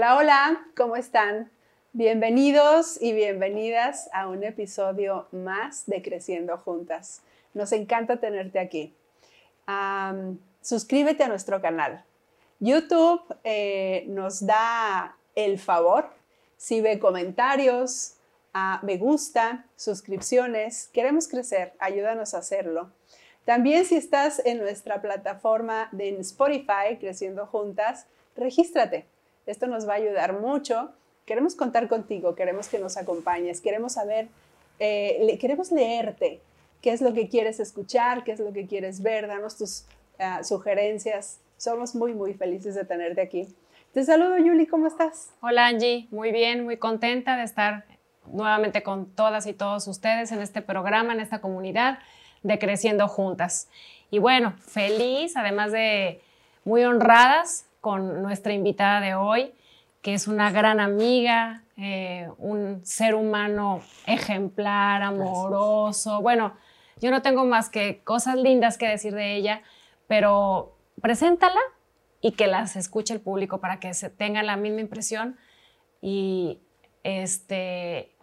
Hola, hola, ¿cómo están? Bienvenidos y bienvenidas a un episodio más de Creciendo Juntas. Nos encanta tenerte aquí. suscríbete a nuestro canal. YouTube eh, nos da el favor si ve comentarios, a me gusta, suscripciones. Queremos crecer, ayúdanos a hacerlo. También si estás en nuestra plataforma de Spotify, Creciendo Juntas, regístrate esto nos va a ayudar mucho. Queremos contar contigo, queremos que nos acompañes, queremos saber, eh, queremos leerte qué es lo que quieres escuchar, qué es lo que quieres ver, danos tus ah, sugerencias. Somos muy, muy felices de tenerte aquí. Te saludo, Yuli, ¿cómo estás? Hola, Angie. Muy bien, muy contenta de estar nuevamente con todas y todos ustedes en este programa, en esta comunidad de Creciendo Juntas. Y bueno, feliz, además de muy honradas con nuestra invitada de hoy, que es una gran amiga, eh, un ser humano ejemplar, amoroso. Bueno, yo no tengo más que cosas lindas que decir de ella, pero preséntala y que las escuche el público para que se tenga la misma impresión y este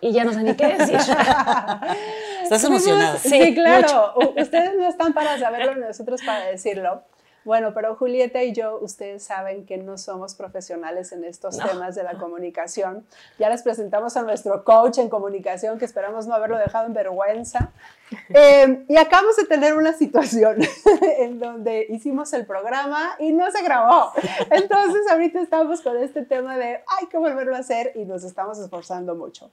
y ya no sé ni qué decir. Estás emocionada. Sí, claro. Ustedes no están para saberlo, nosotros para decirlo. Bueno, pero Julieta y yo, ustedes saben que no somos profesionales en estos temas de la comunicación. Ya les presentamos a nuestro coach en comunicación, que esperamos no haberlo dejado en vergüenza. Eh, y acabamos de tener una situación en donde hicimos el programa y no se grabó. Entonces ahorita estamos con este tema de hay que volverlo a hacer y nos estamos esforzando mucho.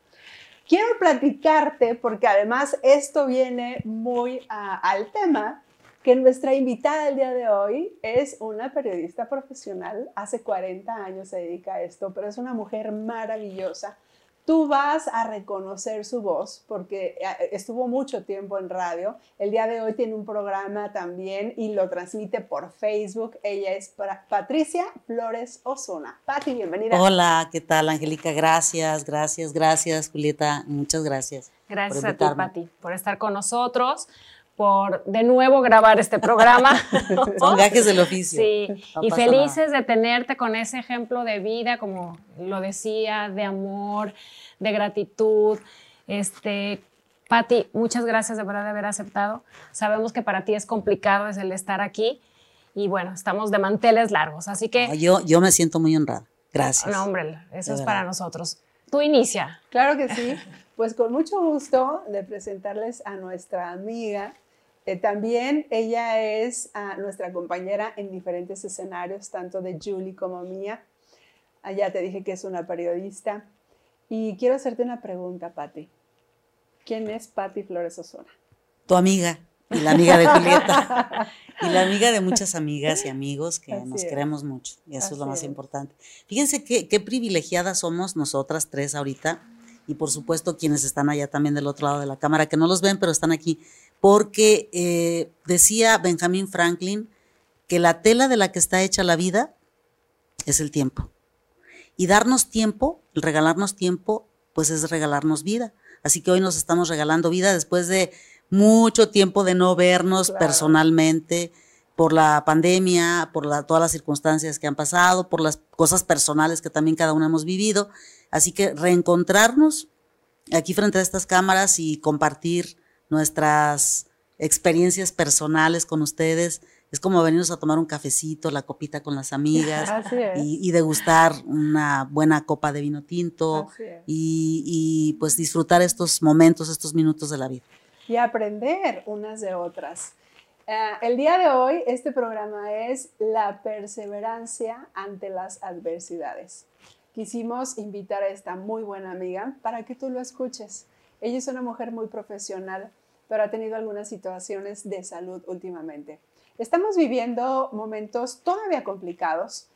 Quiero platicarte, porque además esto viene muy al tema, que nuestra invitada el día de hoy es una periodista profesional, hace 40 años se dedica a esto, pero es una mujer maravillosa. Tú vas a reconocer su voz porque eh, estuvo mucho tiempo en radio. El día de hoy tiene un programa también y lo transmite por Facebook. Ella es Patricia Flores Osuna. Pati, bienvenida. Hola, ¿qué tal, Angélica? Gracias, gracias, gracias, Julieta. Muchas gracias. Gracias a ti, Pati, por estar con nosotros por de nuevo grabar este programa. Son gajes del oficio. Sí, y felices de tenerte con ese ejemplo de vida, como lo decía, de amor, de gratitud. Este, Patti, muchas gracias de verdad de haber aceptado. Sabemos que para ti es complicado es el estar aquí y bueno, estamos de manteles largos, así que... yo, yo me siento muy honrada. Gracias. No, hombre, eso es para nosotros. Tú inicia. Claro que sí. Pues con mucho gusto de presentarles a nuestra amiga eh, también ella es ah, nuestra compañera en diferentes escenarios, tanto de Julie como mía. Allá ah, te dije que es una periodista. Y quiero hacerte una pregunta, Patti. ¿Quién es Patti Flores Osona? Tu amiga y la amiga de Julieta. y la amiga de muchas amigas y amigos que nos queremos mucho. Y eso es lo más importante. Fíjense qué, qué privilegiadas somos nosotras tres ahorita. Y por supuesto quienes están allá también del otro lado de la cámara, que no los ven, pero están aquí porque eh, decía Benjamin Franklin que la tela de la que está hecha la vida es el tiempo. Y darnos tiempo, el regalarnos tiempo, pues es regalarnos vida. Así que hoy nos estamos regalando vida después de mucho tiempo de no vernos personalmente por la pandemia, por todas las circunstancias que han pasado, por las cosas personales que también cada uno hemos vivido. Así que reencontrarnos aquí frente a estas cámaras y compartir nuestras experiencias personales con ustedes. Es como venirnos a tomar un cafecito, la copita con las amigas y, degustar una buena copa de vino tinto y, pues disfrutar estos momentos, estos minutos de la vida. Y aprender unas de otras. Eh, el día de hoy este programa es la perseverancia ante las adversidades. Quisimos invitar a esta muy buena amiga para que tú lo escuches. Ella es una mujer muy profesional, pero ha tenido algunas situaciones de salud últimamente. Estamos viviendo momentos todavía complicados.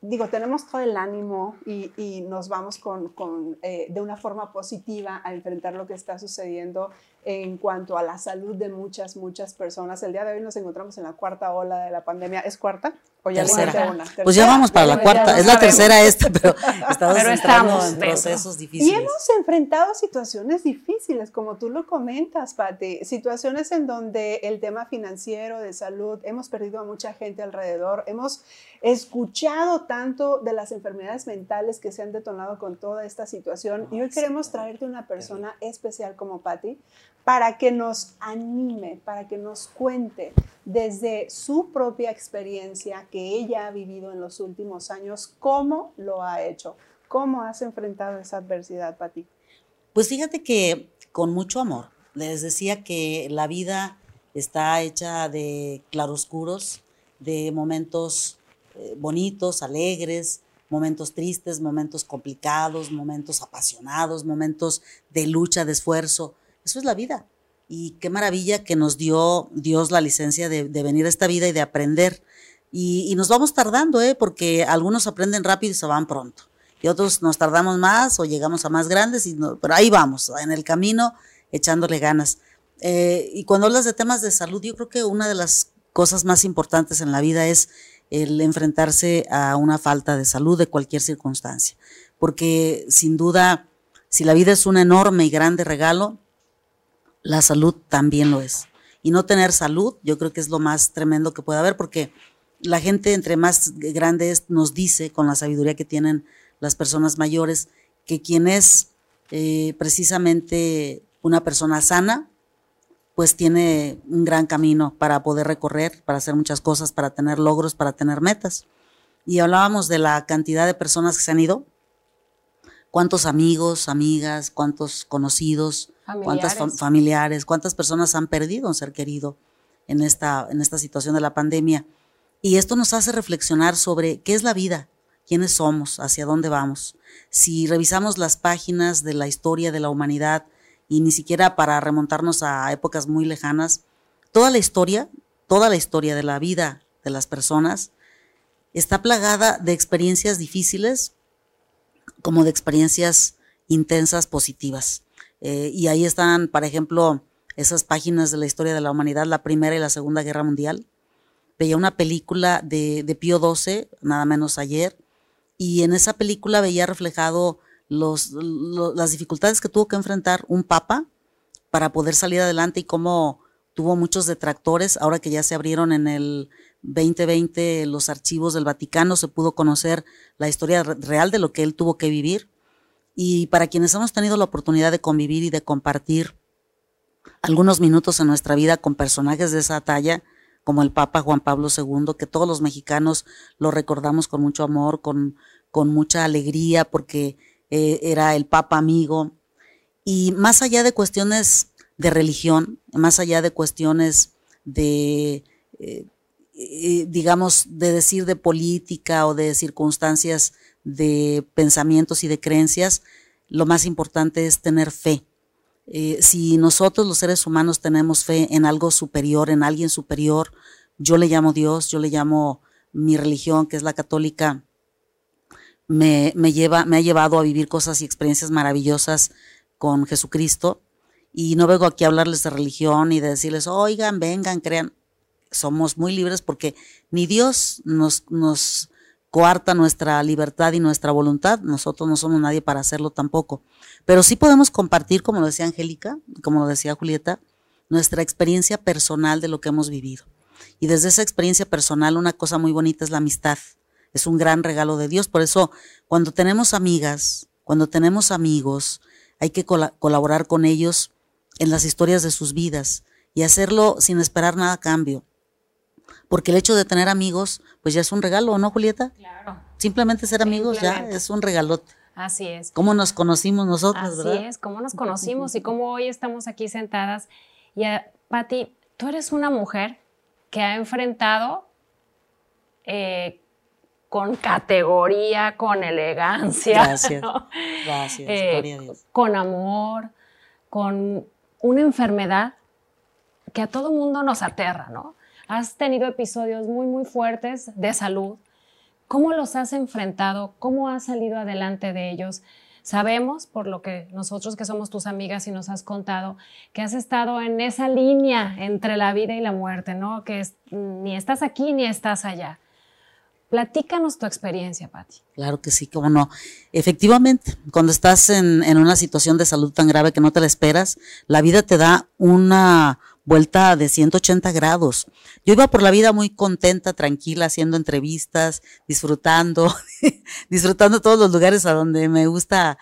digo, tenemos todo el ánimo y, nos vamos con, eh, de una forma positiva a enfrentar lo que está sucediendo en cuanto a la salud de muchas, muchas personas. El día de hoy nos encontramos en la cuarta ola de la pandemia. ¿Es cuarta? ¿O ya tercera. Una? Pues ya vamos para la cuarta. es la tercera esta, pero estamos, en procesos difíciles. Y hemos enfrentado situaciones difíciles, como tú lo comentas, Pati. Situaciones en donde el tema financiero, de salud, hemos perdido a mucha gente alrededor. Hemos escuchado tanto de las enfermedades mentales que se han detonado con toda esta situación. Y hoy queremos traerte una persona especial como Patti para que nos anime, para que nos cuente desde su propia experiencia que ella ha vivido en los últimos años, cómo lo ha hecho, cómo has enfrentado esa adversidad, Patti. Pues fíjate que con mucho amor. Les decía que la vida está hecha de claroscuros, de momentos eh, bonitos, alegres, momentos tristes, momentos complicados, momentos apasionados, momentos de lucha, de esfuerzo. Eso es la vida. Y qué maravilla que nos dio Dios la licencia de, venir a esta vida y de aprender. Y, nos vamos tardando, ¿eh? porque algunos aprenden rápido y se van pronto. Y otros nos tardamos más o llegamos a más grandes, y pero ahí vamos, en el camino, echándole ganas. Eh, y cuando hablas de temas de salud, yo creo que una de las cosas más importantes en la vida es el enfrentarse a una falta de salud de cualquier circunstancia. Porque sin duda, si la vida es un enorme y grande regalo, la salud también lo es. Y no tener salud, yo creo que es lo más tremendo que puede haber, porque la gente entre más grande es, nos dice, con la sabiduría que tienen las personas mayores, que quien es eh, precisamente una persona sana, pues tiene un gran camino para poder recorrer, para hacer muchas cosas, para tener logros, para tener metas. Y hablábamos de la cantidad de personas que se han ido, cuántos amigos, amigas, cuántos conocidos, cuántas familiares, cuántas personas han perdido un ser querido en esta, en esta situación de la pandemia. Y esto nos hace reflexionar sobre qué es la vida, quiénes somos, hacia dónde vamos. Si revisamos las páginas de la historia de la humanidad, y ni siquiera para remontarnos a épocas muy lejanas. Toda la historia, toda la historia de la vida de las personas está plagada de experiencias difíciles como de experiencias intensas positivas. Eh, y ahí están, por ejemplo, esas páginas de la historia de la humanidad, la Primera y la Segunda Guerra Mundial. Veía una película de, de Pío XII, nada menos ayer, y en esa película veía reflejado las dificultades que tuvo que enfrentar un papa para poder salir adelante y cómo tuvo muchos detractores. Ahora que ya se abrieron en el 2020 los archivos del Vaticano, se pudo conocer la historia real de lo que él tuvo que vivir. Y para quienes hemos tenido la oportunidad de convivir y de compartir algunos minutos en nuestra vida con personajes de esa talla, como el Papa Juan Pablo II, que todos los mexicanos lo recordamos con mucho amor, con, con mucha alegría, porque eh, era el Papa amigo. Y más allá de cuestiones de religión, más allá de cuestiones de, eh, eh, digamos, de decir de política o de circunstancias de pensamientos y de creencias, lo más importante es tener fe. si nosotros los seres humanos tenemos fe en algo superior, en alguien superior, yo le llamo Dios, yo le llamo mi religión, que es la católica, me, lleva, me ha llevado a vivir cosas y experiencias maravillosas con Jesucristo. Y no vengo aquí a hablarles de religión y de decirles, oigan, vengan, crean. Somos muy libres porque ni Dios nos, nos coarta nuestra libertad y nuestra voluntad. Nosotros no somos nadie para hacerlo tampoco. Pero sí podemos compartir, como lo decía Angélica, como lo decía Julieta, nuestra experiencia personal de lo que hemos vivido. Y desde esa experiencia personal, una cosa muy bonita es la amistad es un gran regalo de Dios. Por eso, cuando tenemos amigas, cuando tenemos amigos, hay que colaborar con ellos en las historias de sus vidas y hacerlo sin esperar nada a cambio. Porque el hecho de tener amigos, pues ya es un regalo, ¿no, Julieta? Claro. Simplemente ser amigos ya es un regalote. Así es. ¿Cómo nos conocimos nosotros, Así es, cómo nos conocimos y cómo hoy estamos aquí sentadas. Y, uh, Patti, tú eres una mujer que ha enfrentado eh, con categoría, con elegancia. Gracias. Gracias. Eh, con amor, con una enfermedad que a todo mundo nos aterra, ¿no? Has tenido episodios muy, muy fuertes de salud. ¿Cómo los has enfrentado? ¿Cómo has salido adelante de ellos? Sabemos, por lo que nosotros que somos tus amigas y nos has contado, que has estado en esa línea entre la vida y la muerte, ¿no? Que ni estás aquí ni estás allá. Platícanos tu experiencia, Patti. Claro que sí, cómo no. Efectivamente, cuando estás en, una situación de salud tan grave que no te la esperas, la vida te da una vuelta de 180 grados. Yo iba por la vida muy contenta, tranquila, haciendo entrevistas, disfrutando, disfrutando todos los lugares a donde me gusta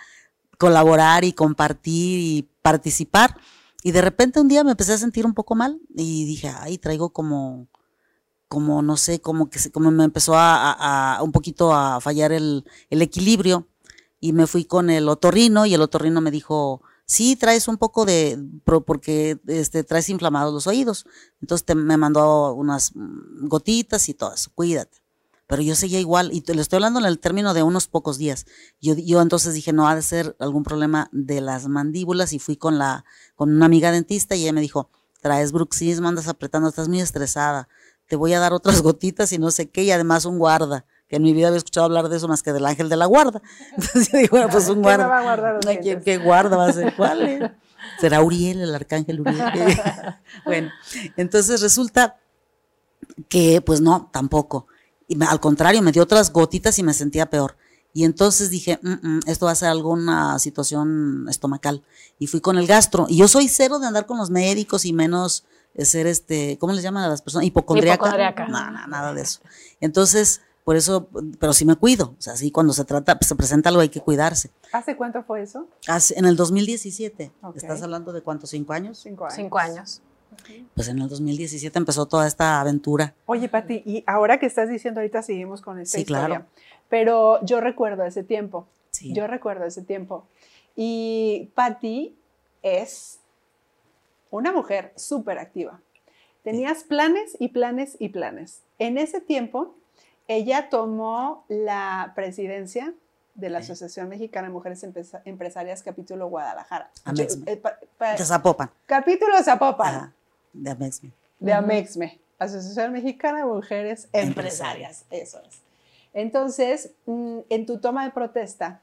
colaborar y compartir y participar. Y de repente un día me empecé a sentir un poco mal y dije, ay, traigo como, como no sé, como que como me empezó a, un poquito a fallar el, el, equilibrio y me fui con el otorrino y el otorrino me dijo, sí, traes un poco de, porque este, traes inflamados los oídos. Entonces me mandó unas gotitas y todo eso, cuídate. Pero yo seguía igual, y le estoy hablando en el término de unos pocos días. Yo, yo entonces dije, no, ha de ser algún problema de las mandíbulas, y fui con la, con una amiga dentista, y ella me dijo, traes bruxismo, andas apretando, estás muy estresada te voy a dar otras gotitas y no sé qué, y además un guarda, que en mi vida había escuchado hablar de eso más que del ángel de la guarda. Entonces yo digo, bueno, pues un guarda. va a guardar ¿Quién, ¿Qué guarda va a ser? ¿Cuál? ¿Será Uriel, el arcángel Uriel? bueno, entonces resulta que, pues no, tampoco. Y al contrario, me dio otras gotitas y me sentía peor. Y entonces dije, mm, mm, esto va a ser alguna situación estomacal. Y fui con el gastro. Y yo soy cero de andar con los médicos y menos ser este, ¿cómo les llaman a las personas? Hipocondriaca. Hipocondriaca. No, nada de eso. Entonces, por eso, pero sí me cuido. O sea, sí, cuando se trata, se presenta algo hay que cuidarse. ¿Hace cuánto fue eso? Hace, en el 2017. ¿Estás hablando de cuántos? ¿Cinco años? Cinco años. Cinco años. Pues en el 2017 empezó toda esta aventura. Oye, Pati, y ahora que estás diciendo ahorita seguimos con esta sí, Claro. Pero yo recuerdo ese tiempo. Sí. Yo recuerdo ese tiempo. Y Pati es una mujer súper activa. Tenías planes y planes y planes. En ese tiempo, ella tomó la presidencia de la Asociación Mexicana de Mujeres Empresarias, capítulo Guadalajara. Eh, de Zapopan. Capítulo Zapopan. de Amexme. De Amexme. Asociación Mexicana de Mujeres Empresarias. Eso es. Entonces, mm, en tu toma de protesta,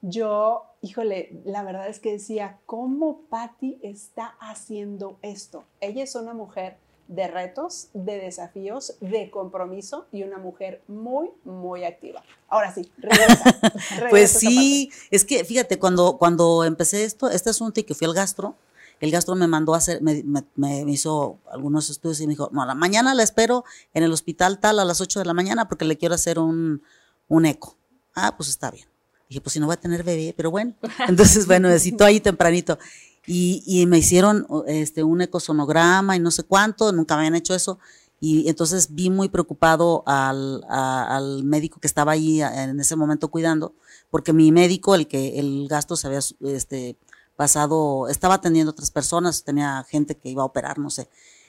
yo, híjole, la verdad es que decía, ¿cómo Patti está haciendo esto? Ella es una mujer de retos, de desafíos, de compromiso y una mujer muy, muy activa. Ahora sí, regresa. pues sí, es que fíjate, cuando, cuando empecé esto, este asunto y que fui al gastro, el gastro me mandó a hacer, me, hizo algunos estudios y me dijo, no, la mañana la espero en el hospital tal a las 8 de la mañana porque le quiero hacer un, un eco. Ah, pues está bien. Dije, pues si no va a tener bebé, pero bueno. Entonces, bueno, necesito ahí tempranito. Y, me hicieron este, un ecosonograma y no sé cuánto, nunca me habían hecho eso. Y entonces vi muy preocupado al, al, médico que estaba ahí en ese momento cuidando, porque mi médico, el que el gasto se había este, pasado, estaba atendiendo a otras personas, tenía gente que iba a operar, no sé.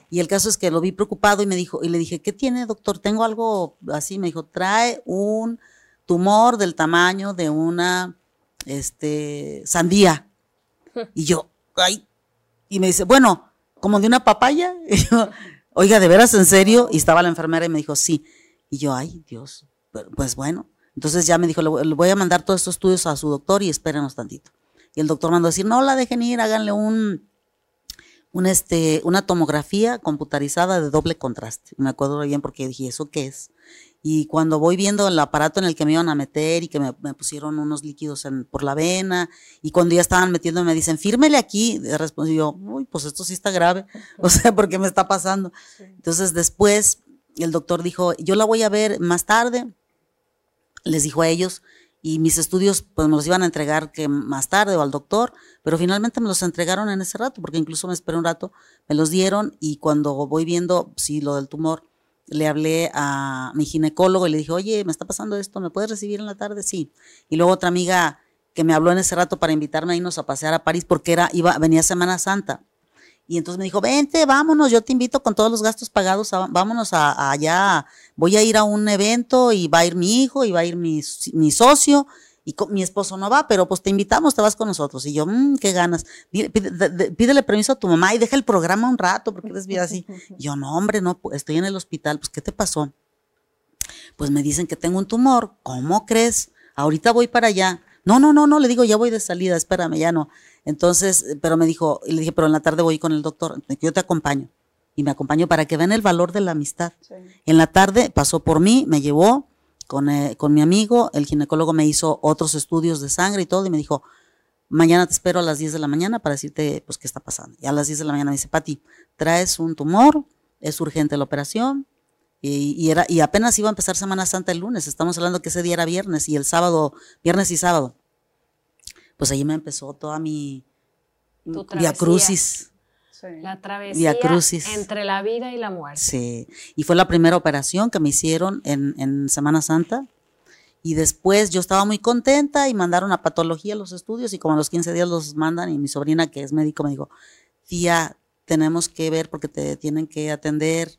Y el caso es que lo vi preocupado y me dijo, y le dije, ¿qué tiene, doctor? Tengo algo así. Me dijo, trae un tumor del tamaño de una este, sandía. Y yo, ay. Y me dice, bueno, como de una papaya. Y yo, oiga, ¿de veras en serio? Y estaba la enfermera y me dijo, sí. Y yo, ay, Dios, pues bueno. Entonces ya me dijo, le voy a mandar todos estos estudios a su doctor y espérenos tantito. Y el doctor mandó a decir, no la dejen ir, háganle un, un este, una tomografía computarizada de doble contraste. Me acuerdo bien porque dije, ¿eso qué es? Y cuando voy viendo el aparato en el que me iban a meter y que me, pusieron unos líquidos por la vena, y cuando ya estaban metiendo me dicen, fírmele aquí, respondí yo, uy, pues esto sí está grave, o sea, porque me está pasando. Entonces después el doctor dijo, yo la voy a ver más tarde, les dijo a ellos, y mis estudios pues me los iban a entregar que más tarde o al doctor, pero finalmente me los entregaron en ese rato, porque incluso me esperé un rato, me los dieron y cuando voy viendo, sí, lo del tumor, le hablé a mi ginecólogo y le dije, oye, me está pasando esto, ¿me puedes recibir en la tarde? Sí. Y luego otra amiga que me habló en ese rato para invitarme a irnos a pasear a París porque era, iba, venía Semana Santa. Y entonces me dijo, vente, vámonos, yo te invito con todos los gastos pagados, vámonos a, allá, voy a ir a un evento y va a ir mi hijo y va a ir mi, mi socio y mi esposo no va, pero pues te invitamos, te vas con nosotros. Y yo, mmm, qué ganas. Pídele, permiso a tu mamá y deja el programa un rato, porque eres bien así. yo, no, hombre, no, estoy en el hospital, pues, ¿qué te pasó? Pues me dicen que tengo un tumor. ¿Cómo crees? Ahorita voy para allá. No, no, no, no, le digo, ya voy de salida, espérame, ya no. Entonces, pero me dijo, y le dije, pero en la tarde voy con el doctor, yo te acompaño. Y me acompaño para que vean el valor de la amistad. En la tarde pasó por mí, me llevó, con, eh, con mi amigo, el ginecólogo me hizo otros estudios de sangre y todo, y me dijo, mañana te espero a las 10 de la mañana para decirte pues qué está pasando. Y a las 10 de la mañana me dice, Pati, traes un tumor, es urgente la operación. Y, era, y apenas iba a empezar Semana Santa el lunes, estamos hablando que ese día era viernes y el sábado, viernes y sábado. Pues ahí me empezó toda mi via crucis. La travesía entre la vida y la muerte. Sí, y fue la primera operación que me hicieron en, en Semana Santa. Y después yo estaba muy contenta y mandaron a patología los estudios y como a los 15 días los mandan y mi sobrina que es médico me dijo, tía, tenemos que ver porque te tienen que atender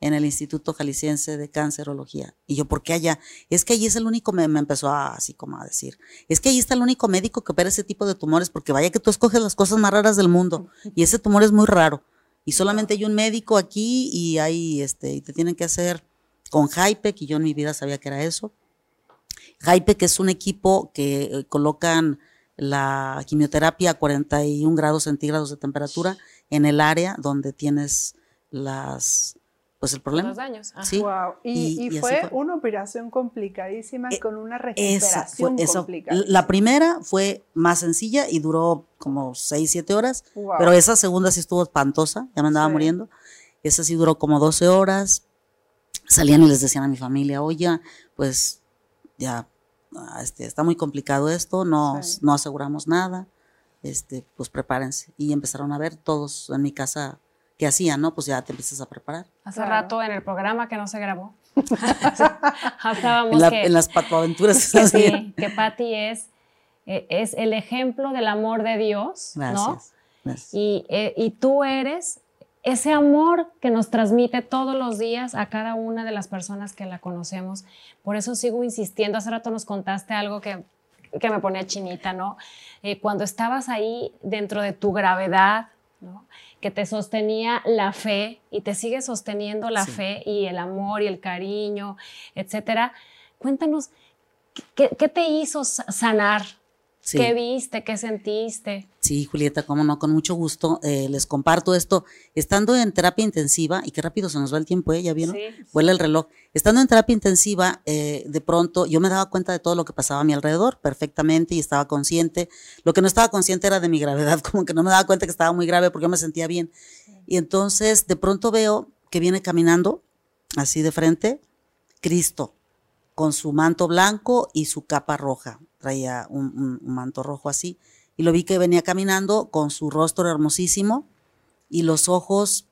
en el Instituto Jalisciense de Cancerología. Y yo, ¿por qué allá? Es que allí es el único, me, me, empezó a, así como a decir, es que allí está el único médico que opera ese tipo de tumores, porque vaya que tú escoges las cosas más raras del mundo, y ese tumor es muy raro. Y solamente hay un médico aquí y hay, este, y te tienen que hacer con HIPEC, y yo en mi vida sabía que era eso. HIPEC es un equipo que eh, colocan la quimioterapia a 41 grados centígrados de temperatura en el área donde tienes las pues el problema. Los daños. Sí. Wow. Y, fue, una operación complicadísima eh, con una recuperación complicada. La primera fue más sencilla y duró como 6, 7 horas, pero esa segunda sí estuvo espantosa, ya me andaba muriendo. Esa sí duró como 12 horas. Salían y les decían a mi familia, oye, pues ya ah, este, está muy complicado esto, no, no aseguramos nada, este, pues prepárense. Y empezaron a ver todos en mi casa ¿qué hacían, ¿no? Pues ya te empiezas a preparar. Hace rato en el programa que no se grabó, en, en, las patoaventuras que, sí, que Patti es, eh, es el ejemplo del amor de Dios, ¿no? Gracias. Y, eh, y tú eres ese amor que nos transmite todos los días a cada una de las personas que la conocemos. Por eso sigo insistiendo. Hace rato nos contaste algo que, que me ponía chinita, ¿no? Eh, cuando estabas ahí dentro de tu gravedad, ¿no? Que te sostenía la fe y te sigue sosteniendo la fe y el amor y el cariño, etcétera. Cuéntanos, ¿qué, qué te hizo sanar? ¿Qué viste? ¿Qué sentiste? Sí, Julieta, cómo no, con mucho gusto eh, les comparto esto. Estando en terapia intensiva, y qué rápido se nos va el tiempo, ¿eh? ¿Ya vieron? Sí. Vuela el reloj. Estando en terapia intensiva, eh, de pronto yo me daba cuenta de todo lo que pasaba a mi alrededor perfectamente y estaba consciente. Lo que no estaba consciente era de mi gravedad, como que no me daba cuenta que estaba muy grave porque yo me sentía bien. Y entonces de pronto veo que viene caminando, así de frente, Cristo, con su manto blanco y su capa roja traía un, manto rojo así, y lo vi que venía caminando con su rostro hermosísimo y los ojos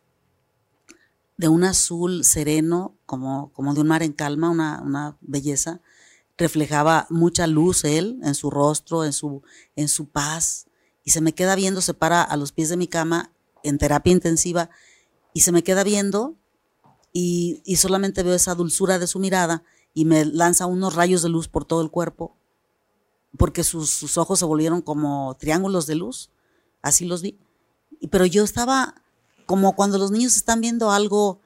de un azul sereno, como, como de un mar en calma, una, una belleza. Reflejaba mucha luz él en su rostro, en su, en su paz, y se me queda viendo, se para a los pies de mi cama en terapia intensiva, y se me queda viendo, y, y solamente veo esa dulzura de su mirada, y me lanza unos rayos de luz por todo el cuerpo, porque sus, ojos se volvieron como triángulos de luz, así los vi. Pero yo estaba como cuando los niños están viendo algo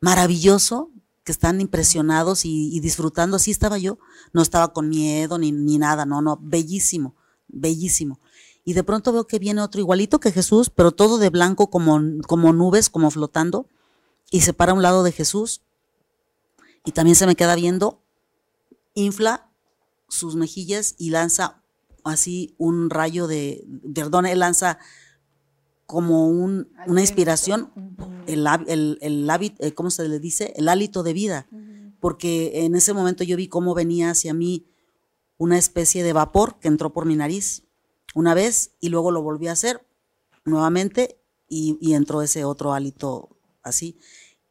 maravilloso, que están impresionados y, disfrutando, así estaba yo. No estaba con miedo ni, ni nada, no, no, bellísimo, bellísimo. Y de pronto veo que viene otro igualito que Jesús, pero todo de blanco como, como nubes, como flotando, y se para a un lado de Jesús. Y también se me queda viendo, infla sus mejillas y lanza así un rayo de, perdón, él lanza como un, una inspiración, el, el, el hábito, eh, ¿cómo se le dice? El hálito de vida, porque en ese momento yo vi cómo venía hacia mí una especie de vapor que entró por mi nariz una vez y luego lo volví a hacer nuevamente y, y entró ese otro hálito así.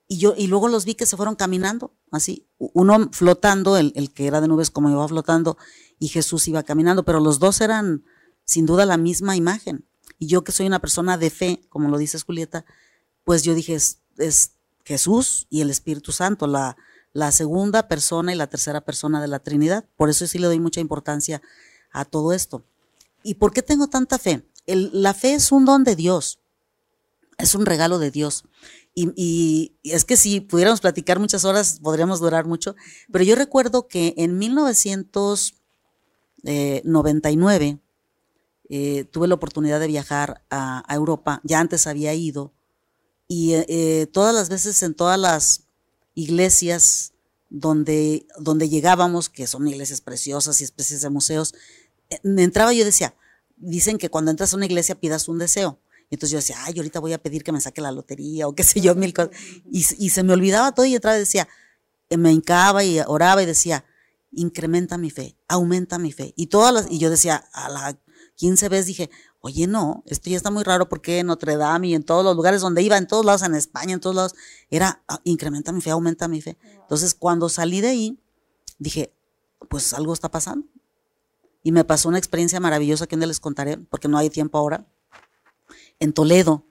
Y, yo, y luego los vi que se fueron caminando, así, uno flotando, el, el que era de nubes como iba flotando, y Jesús iba caminando, pero los dos eran sin duda la misma imagen. Y yo que soy una persona de fe, como lo dices Julieta, pues yo dije, es, Jesús y el Espíritu Santo, la, la segunda persona y la tercera persona de la Trinidad. Por eso sí le doy mucha importancia a todo esto. ¿Y por qué tengo tanta fe? la fe es un don de Dios, es un regalo de Dios. Y, es que si pudiéramos platicar muchas horas, podríamos durar mucho. Pero yo recuerdo que en 1999 eh, tuve la oportunidad de viajar a, Europa. Ya antes había ido. Y eh, eh, todas las veces en todas las iglesias donde, donde llegábamos, que son iglesias preciosas y especies de museos, entraba yo decía, dicen que cuando entras a una iglesia pidas un deseo. Y entonces yo decía, ay, ahorita voy a pedir que me saque la lotería o qué sé yo, mil cosas. Y, y se me olvidaba todo y otra vez decía, eh, me hincaba y oraba y decía, incrementa mi fe, aumenta mi fe. Y todas las, y yo decía, a la 15 veces dije, oye, no, esto ya está muy raro porque en Notre Dame y en todos los lugares donde iba, en todos lados, en España, en todos lados, era, ah, incrementa mi fe, aumenta mi fe. Entonces, cuando salí de ahí, dije, pues algo está pasando. Y me pasó una experiencia maravillosa que no les contaré, porque no hay tiempo ahora, en Toledo.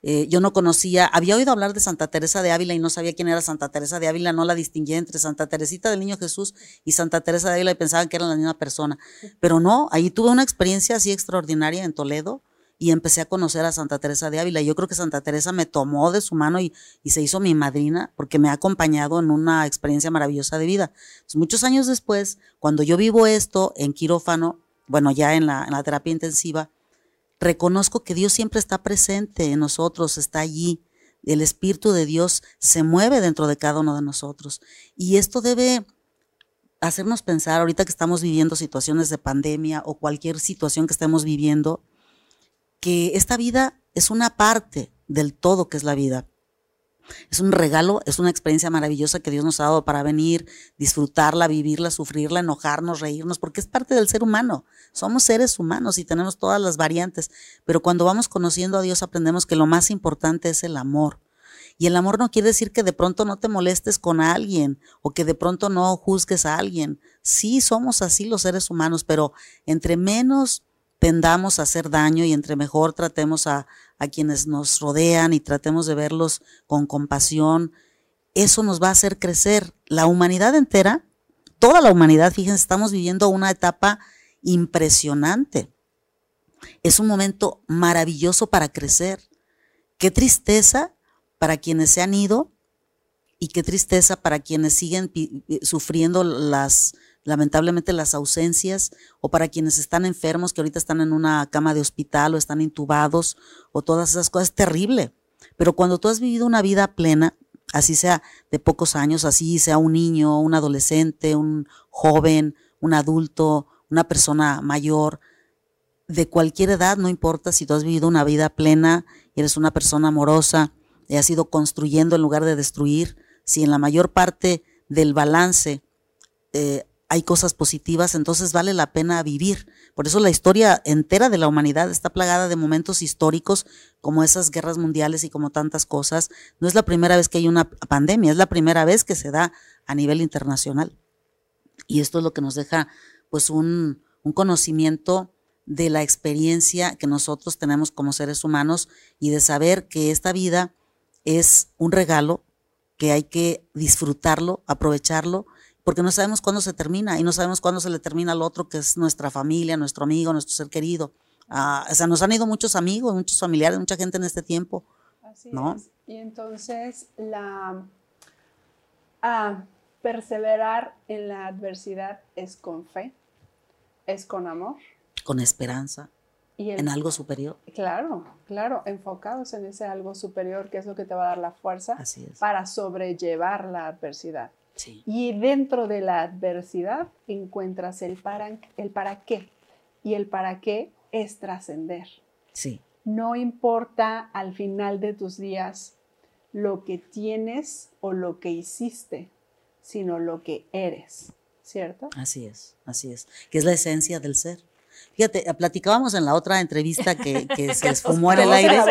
Eh, yo no conocía, había oído hablar de Santa Teresa de Ávila y no sabía quién era Santa Teresa de Ávila, no la distinguía entre Santa Teresita del Niño Jesús y Santa Teresa de Ávila y pensaban que eran la misma persona. Pero no, ahí tuve una experiencia así extraordinaria en Toledo y empecé a conocer a Santa Teresa de Ávila. Yo creo que Santa Teresa me tomó de su mano y, se hizo mi madrina porque me ha acompañado en una experiencia maravillosa de vida. muchos años después, cuando yo vivo esto en quirófano, bueno, ya en la terapia intensiva, reconozco que Dios siempre está presente en nosotros, está allí. El Espíritu de Dios se mueve dentro de cada uno de nosotros. Y esto debe hacernos pensar, ahorita que estamos viviendo situaciones de pandemia o cualquier situación que estemos viviendo, que esta vida es una parte del todo que es la vida. Es un regalo, es una experiencia maravillosa que Dios nos ha dado para venir, disfrutarla, vivirla, sufrirla, enojarnos, reírnos, porque es parte del ser humano. Somos seres humanos y tenemos todas las variantes, pero cuando vamos conociendo a Dios aprendemos que lo más importante es el amor. Y el amor no quiere decir que de pronto no te molestes con alguien o que de pronto no juzgues a alguien. Sí, somos así los seres humanos, pero entre menos tendamos a hacer daño y entre mejor tratemos a, a quienes nos rodean y tratemos de verlos con compasión, eso nos va a hacer crecer. La humanidad entera, toda la humanidad, fíjense, estamos viviendo una etapa impresionante. Es un momento maravilloso para crecer. Qué tristeza para quienes se han ido y qué tristeza para quienes siguen sufriendo las, lamentablemente las ausencias o para quienes están enfermos que ahorita están en una cama de hospital o están intubados o todas esas cosas, es terrible. Pero cuando tú has vivido una vida plena, así sea de pocos años, así sea un niño, un adolescente, un joven, un adulto, una persona mayor, de cualquier edad, no importa si tú has vivido una vida plena y eres una persona amorosa y has ido construyendo en lugar de destruir, si en la mayor parte del balance eh, hay cosas positivas, entonces vale la pena vivir. Por eso la historia entera de la humanidad está plagada de momentos históricos como esas guerras mundiales y como tantas cosas. No es la primera vez que hay una pandemia, es la primera vez que se da a nivel internacional. Y esto es lo que nos deja pues un, un conocimiento de la experiencia que nosotros tenemos como seres humanos y de saber que esta vida es un regalo, que hay que disfrutarlo, aprovecharlo porque no sabemos cuándo se termina y no sabemos cuándo se le termina al otro, que es nuestra familia, nuestro amigo, nuestro ser querido. Ah, o sea, nos han ido muchos amigos, muchos familiares, mucha gente en este tiempo. Así ¿no? es. Y entonces, la ah, perseverar en la adversidad es con fe, es con amor. Con esperanza. Y en algo superior. Claro, claro, enfocados en ese algo superior que es lo que te va a dar la fuerza para sobrellevar la adversidad. Y dentro de la adversidad encuentras el para, el para qué. Y el para qué es trascender. Sí. No importa al final de tus días lo que tienes o lo que hiciste, sino lo que eres, ¿cierto? Así es, así es. Que es la esencia del ser. Fíjate, platicábamos en la otra entrevista que, se esfumó en el aire,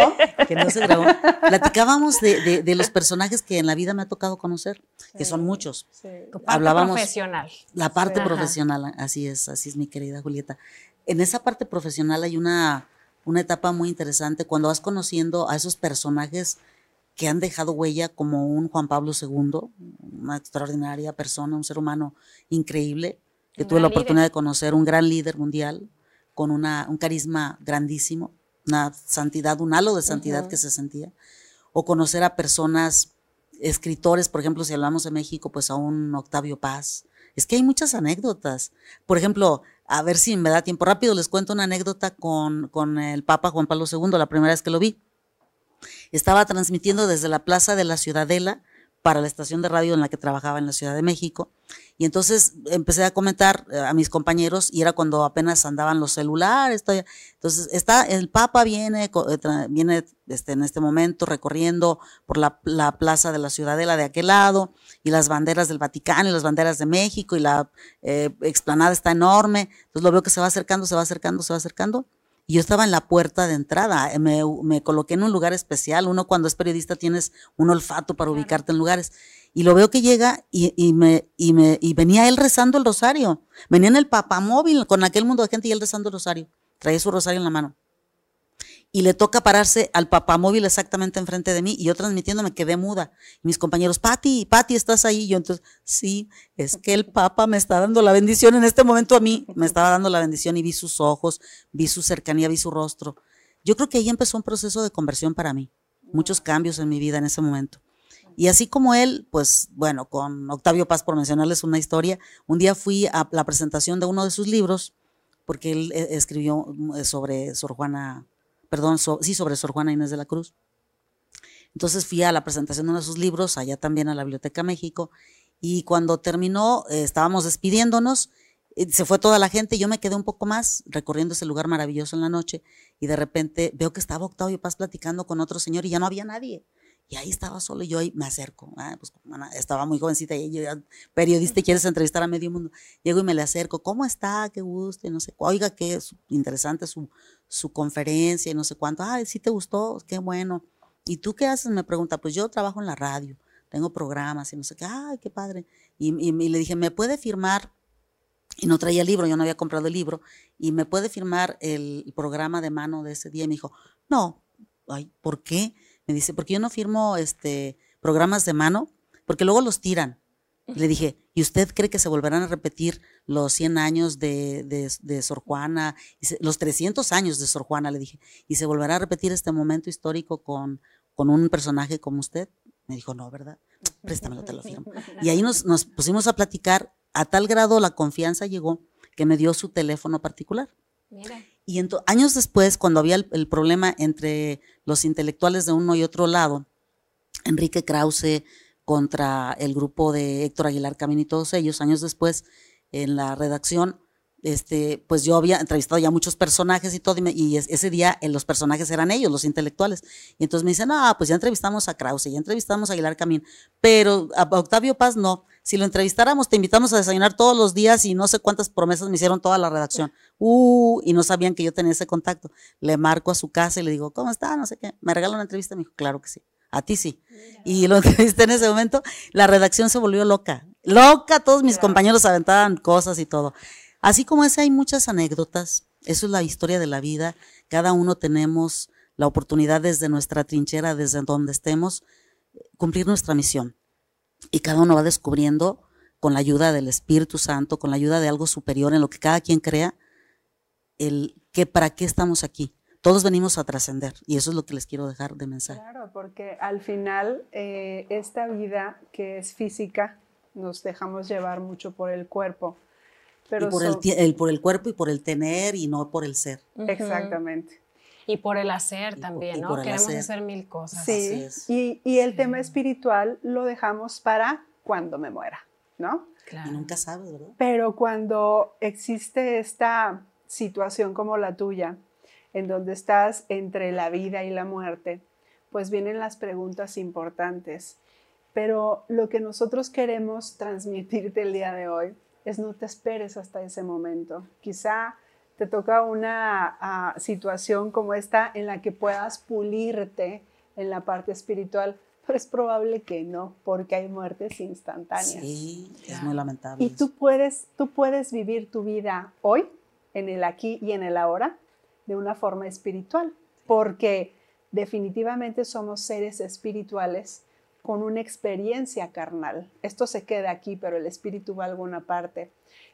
que no se grabó. Platicábamos de, los personajes que en la vida me ha tocado conocer, que son muchos. Sí. Tu parte Hablábamos, profesional. La parte profesional, así es, así es mi querida Julieta. En esa parte profesional hay una, una etapa muy interesante cuando vas conociendo a esos personajes que han dejado huella como un Juan Pablo II, una extraordinaria persona, un ser humano increíble, que tuve la oportunidad de conocer, un gran líder mundial, con una, un carisma grandísimo, una santidad, un halo de santidad que se sentía, o conocer a personas, escritores, por ejemplo, si hablamos de México, pues a un Octavio Paz. Es que hay muchas anécdotas. Por ejemplo, a ver si me da tiempo rápido, les cuento una anécdota con, con el Papa Juan Pablo II, la primera vez que lo vi. Estaba transmitiendo desde la Plaza de la Ciudadela para la estación de radio en la que trabajaba en la Ciudad de México. Y entonces empecé a comentar eh, a mis compañeros y era cuando apenas andaban los celulares. Entonces está, el Papa viene, eh, viene este, en este momento recorriendo por la, plaza de la Ciudadela de aquel lado y las banderas del Vaticano y las banderas de México y la eh, explanada está enorme. Entonces lo veo que se va acercando, se va acercando, se va acercando. Y yo estaba en la puerta de entrada, me, me coloqué en un lugar especial. Uno cuando es periodista tienes un olfato para ubicarte en lugares y lo veo que llega y, me, y, me, y venía él rezando el rosario. Venía en el papamóvil con aquel mundo de gente y él rezando el rosario. Traía su rosario en la mano. Y le toca pararse al papamóvil exactamente enfrente de mí y yo transmitiendo me quedé muda. Y mis compañeros, Pati, Pati, ¿estás ahí? Y yo entonces, sí, es que el Papa me está dando la bendición en este momento a mí. Me estaba dando la bendición y vi sus ojos, vi su cercanía, vi su rostro. Yo creo que ahí empezó un proceso de conversión para mí. Muchos cambios en mi vida en ese momento. Y así como él, pues bueno, con Octavio Paz, por mencionarles una historia, un día fui a la presentación de uno de sus libros, porque él eh, escribió mm, sobre Sor Juana, perdón, sí, sobre Sor Juana Inés de la Cruz. Entonces fui a la presentación de uno de sus libros, allá también a la Biblioteca México, y cuando terminó, eh, estábamos despidiéndonos, eh, se fue toda la gente, yo me quedé un poco más recorriendo ese lugar maravilloso en la noche, y de repente veo que estaba Octavio Paz platicando con otro señor y ya no había nadie. Y ahí estaba solo y yo ahí me acerco. Ah, pues, estaba muy jovencita y ella, periodista y quieres entrevistar a medio mundo. Llego y me le acerco. ¿Cómo está? Qué gusto. Y no sé. Oiga, qué interesante su, su conferencia y no sé cuánto. Ay, sí te gustó. Qué bueno. ¿Y tú qué haces? Me pregunta. Pues yo trabajo en la radio. Tengo programas y no sé qué. Ay, qué padre. Y, y le dije, ¿me puede firmar? Y no traía libro, yo no había comprado el libro. Y me puede firmar el programa de mano de ese día. Y me dijo, no. Ay, ¿por qué? Me dice, porque yo no firmo este, programas de mano, porque luego los tiran. le dije, ¿y usted cree que se volverán a repetir los 100 años de, de, Sor Juana, los 300 años de Sor Juana? Le dije, ¿y se volverá a repetir este momento histórico con, con un personaje como usted? Me dijo, no, ¿verdad? Préstamelo, te lo firmo. Y ahí nos, nos pusimos a platicar. A tal grado la confianza llegó que me dio su teléfono particular. Mira. Y años después, cuando había el, problema entre los intelectuales de uno y otro lado, Enrique Krause contra el grupo de Héctor Aguilar Camino y todos ellos, años después, en la redacción, este, pues yo había entrevistado ya muchos personajes y todo, y, ese día eh, los personajes eran ellos, los intelectuales. Y entonces me dicen, ah, pues ya entrevistamos a Krause, ya entrevistamos a Aguilar Camín, pero a Octavio Paz no si lo entrevistáramos, te invitamos a desayunar todos los días y no sé cuántas promesas me hicieron toda la redacción. Uh, y no sabían que yo tenía ese contacto. Le marco a su casa y le digo, ¿cómo está? No sé qué. ¿Me regala una entrevista? Me dijo, claro que sí. A ti sí. Y lo entrevisté en ese momento. La redacción se volvió loca. Loca, todos mis compañeros aventaban cosas y todo. Así como ese, hay muchas anécdotas. Eso es la historia de la vida. Cada uno tenemos la oportunidad desde nuestra trinchera, desde donde estemos, cumplir nuestra misión y cada uno va descubriendo con la ayuda del Espíritu Santo, con la ayuda de algo superior en lo que cada quien crea, el que para qué estamos aquí. Todos venimos a trascender y eso es lo que les quiero dejar de mensaje. Claro, porque al final eh, esta vida que es física nos dejamos llevar mucho por el cuerpo. Pero por, el, por el cuerpo y por el tener y no por el ser. Exactamente. Y por el hacer también, ¿no? Queremos hacer. mil cosas. Sí, y, y, el tema espiritual lo dejamos para cuando me muera, ¿no? Claro. Y nunca sabes, ¿verdad? Pero cuando existe esta situación como la tuya, en donde estás entre la vida y la muerte, pues vienen las preguntas importantes. Pero lo que nosotros queremos transmitirte el día de hoy es no te esperes hasta ese momento. Quizá te toca una ah, situación como esta en la que puedas pulirte en la parte espiritual, pero es probable que no, porque hay muertes instantáneas. Sí, es muy lamentable. Y tú puedes, tú puedes vivir tu vida hoy, en el aquí y en el ahora, de una forma espiritual, porque definitivamente somos seres espirituales con una experiencia carnal. Esto se queda aquí, pero el espíritu va a alguna parte.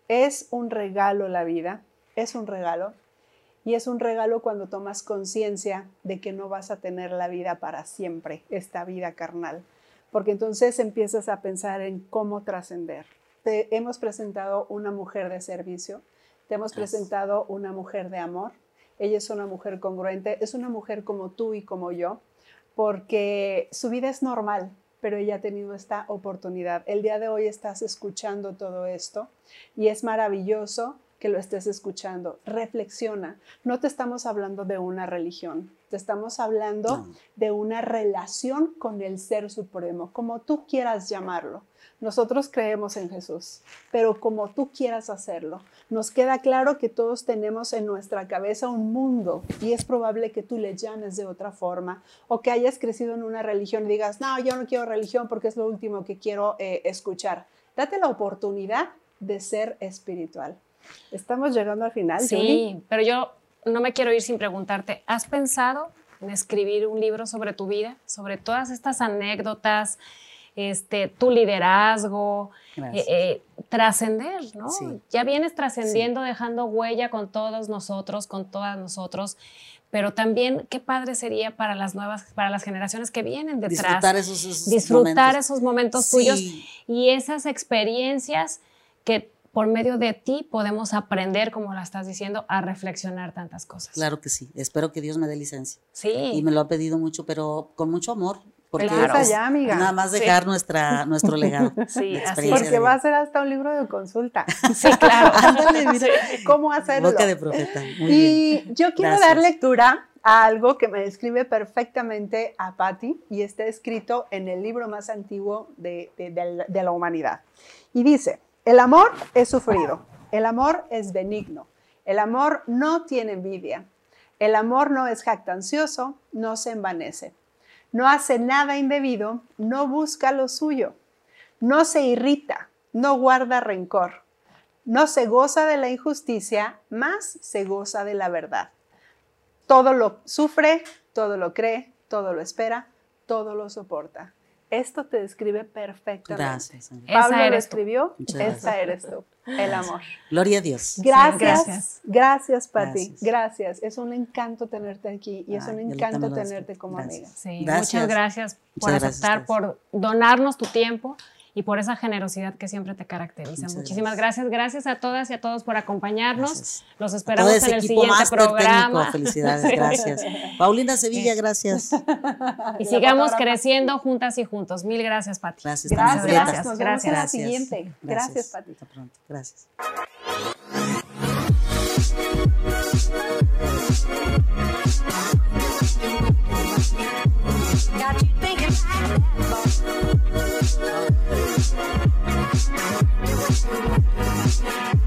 Es un regalo la vida, es un regalo y es un regalo cuando tomas conciencia de que no vas a tener la vida para siempre, esta vida carnal, porque entonces empiezas a pensar en cómo trascender. Te hemos presentado una mujer de servicio, te hemos presentado una mujer de amor, ella es una mujer congruente, es una mujer como tú y como yo, porque su vida es normal, pero ella ha tenido esta oportunidad. El día de hoy estás escuchando todo esto y es maravilloso que lo estés escuchando. Reflexiona. No te estamos hablando de una religión, te estamos hablando de una relación con el Ser Supremo, como tú quieras llamarlo. Nosotros creemos en Jesús, pero como tú quieras hacerlo. Nos queda claro que todos tenemos en nuestra cabeza un mundo y es probable que tú le llames de otra forma o que hayas crecido en una religión y digas, no, yo no quiero religión porque es lo último que quiero eh, escuchar. Date la oportunidad de ser espiritual. Estamos llegando al final. Sí, pero yo no me quiero ir sin preguntarte, ¿has pensado en escribir un libro sobre tu vida, sobre todas estas anécdotas, este, tu liderazgo, eh, eh, trascender, ¿no? Ya vienes trascendiendo, dejando huella con todos nosotros, con todas nosotros, pero también qué padre sería para las nuevas, para las generaciones que vienen detrás. Disfrutar esos, disfrutar momentos. esos momentos tuyos y esas experiencias que por medio de ti podemos aprender, como la estás diciendo, a reflexionar tantas cosas. Claro que sí. Espero que Dios me dé licencia. Sí. Y me lo ha pedido mucho, pero con mucho amor. Porque claro. ya, amiga. nada más dejar nuestra, nuestro legado. Sí, así Porque va a ser hasta un libro de consulta. Sí, claro. Ándale, mira, ¿cómo hacerlo? Boca de profeta. Muy y bien. yo quiero Gracias. dar lectura a algo que me describe perfectamente a Patty y está escrito en el libro más antiguo de, de, de, de la humanidad. Y dice, el amor es sufrido, el amor es benigno, el amor no tiene envidia, el amor no es jactancioso, no se envanece, no hace nada indebido, no busca lo suyo, no se irrita, no guarda rencor, no se goza de la injusticia, más se goza de la verdad. Todo lo sufre, todo lo cree, todo lo espera, todo lo soporta. Esto te describe perfectamente. Gracias. Esa Pablo lo tú. escribió, esta eres tú, el amor. Gloria a Dios. Gracias, gracias. gracias, Pati, Gracias. gracias. Es un encanto tenerte aquí y es Ay, un encanto tenerte como Gracias. amiga. Sí, Gracias. muchas gracias por Muchas aceptar, por donarnos tu tiempo y por esa generosidad que siempre te caracteriza. Muchísimas gracias. gracias. a todas y a todos por acompañarnos. Los esperamos en el equipo siguiente programa. Felicidades, gracias. Paulina Sevilla, gracias. Y sigamos creciendo juntas y juntos. Mil gracias, Pati. Gracias, gracias. gracias. Nos gracias. siguiente. Gracias, Pati. Hasta pronto. Gracias. Yeah.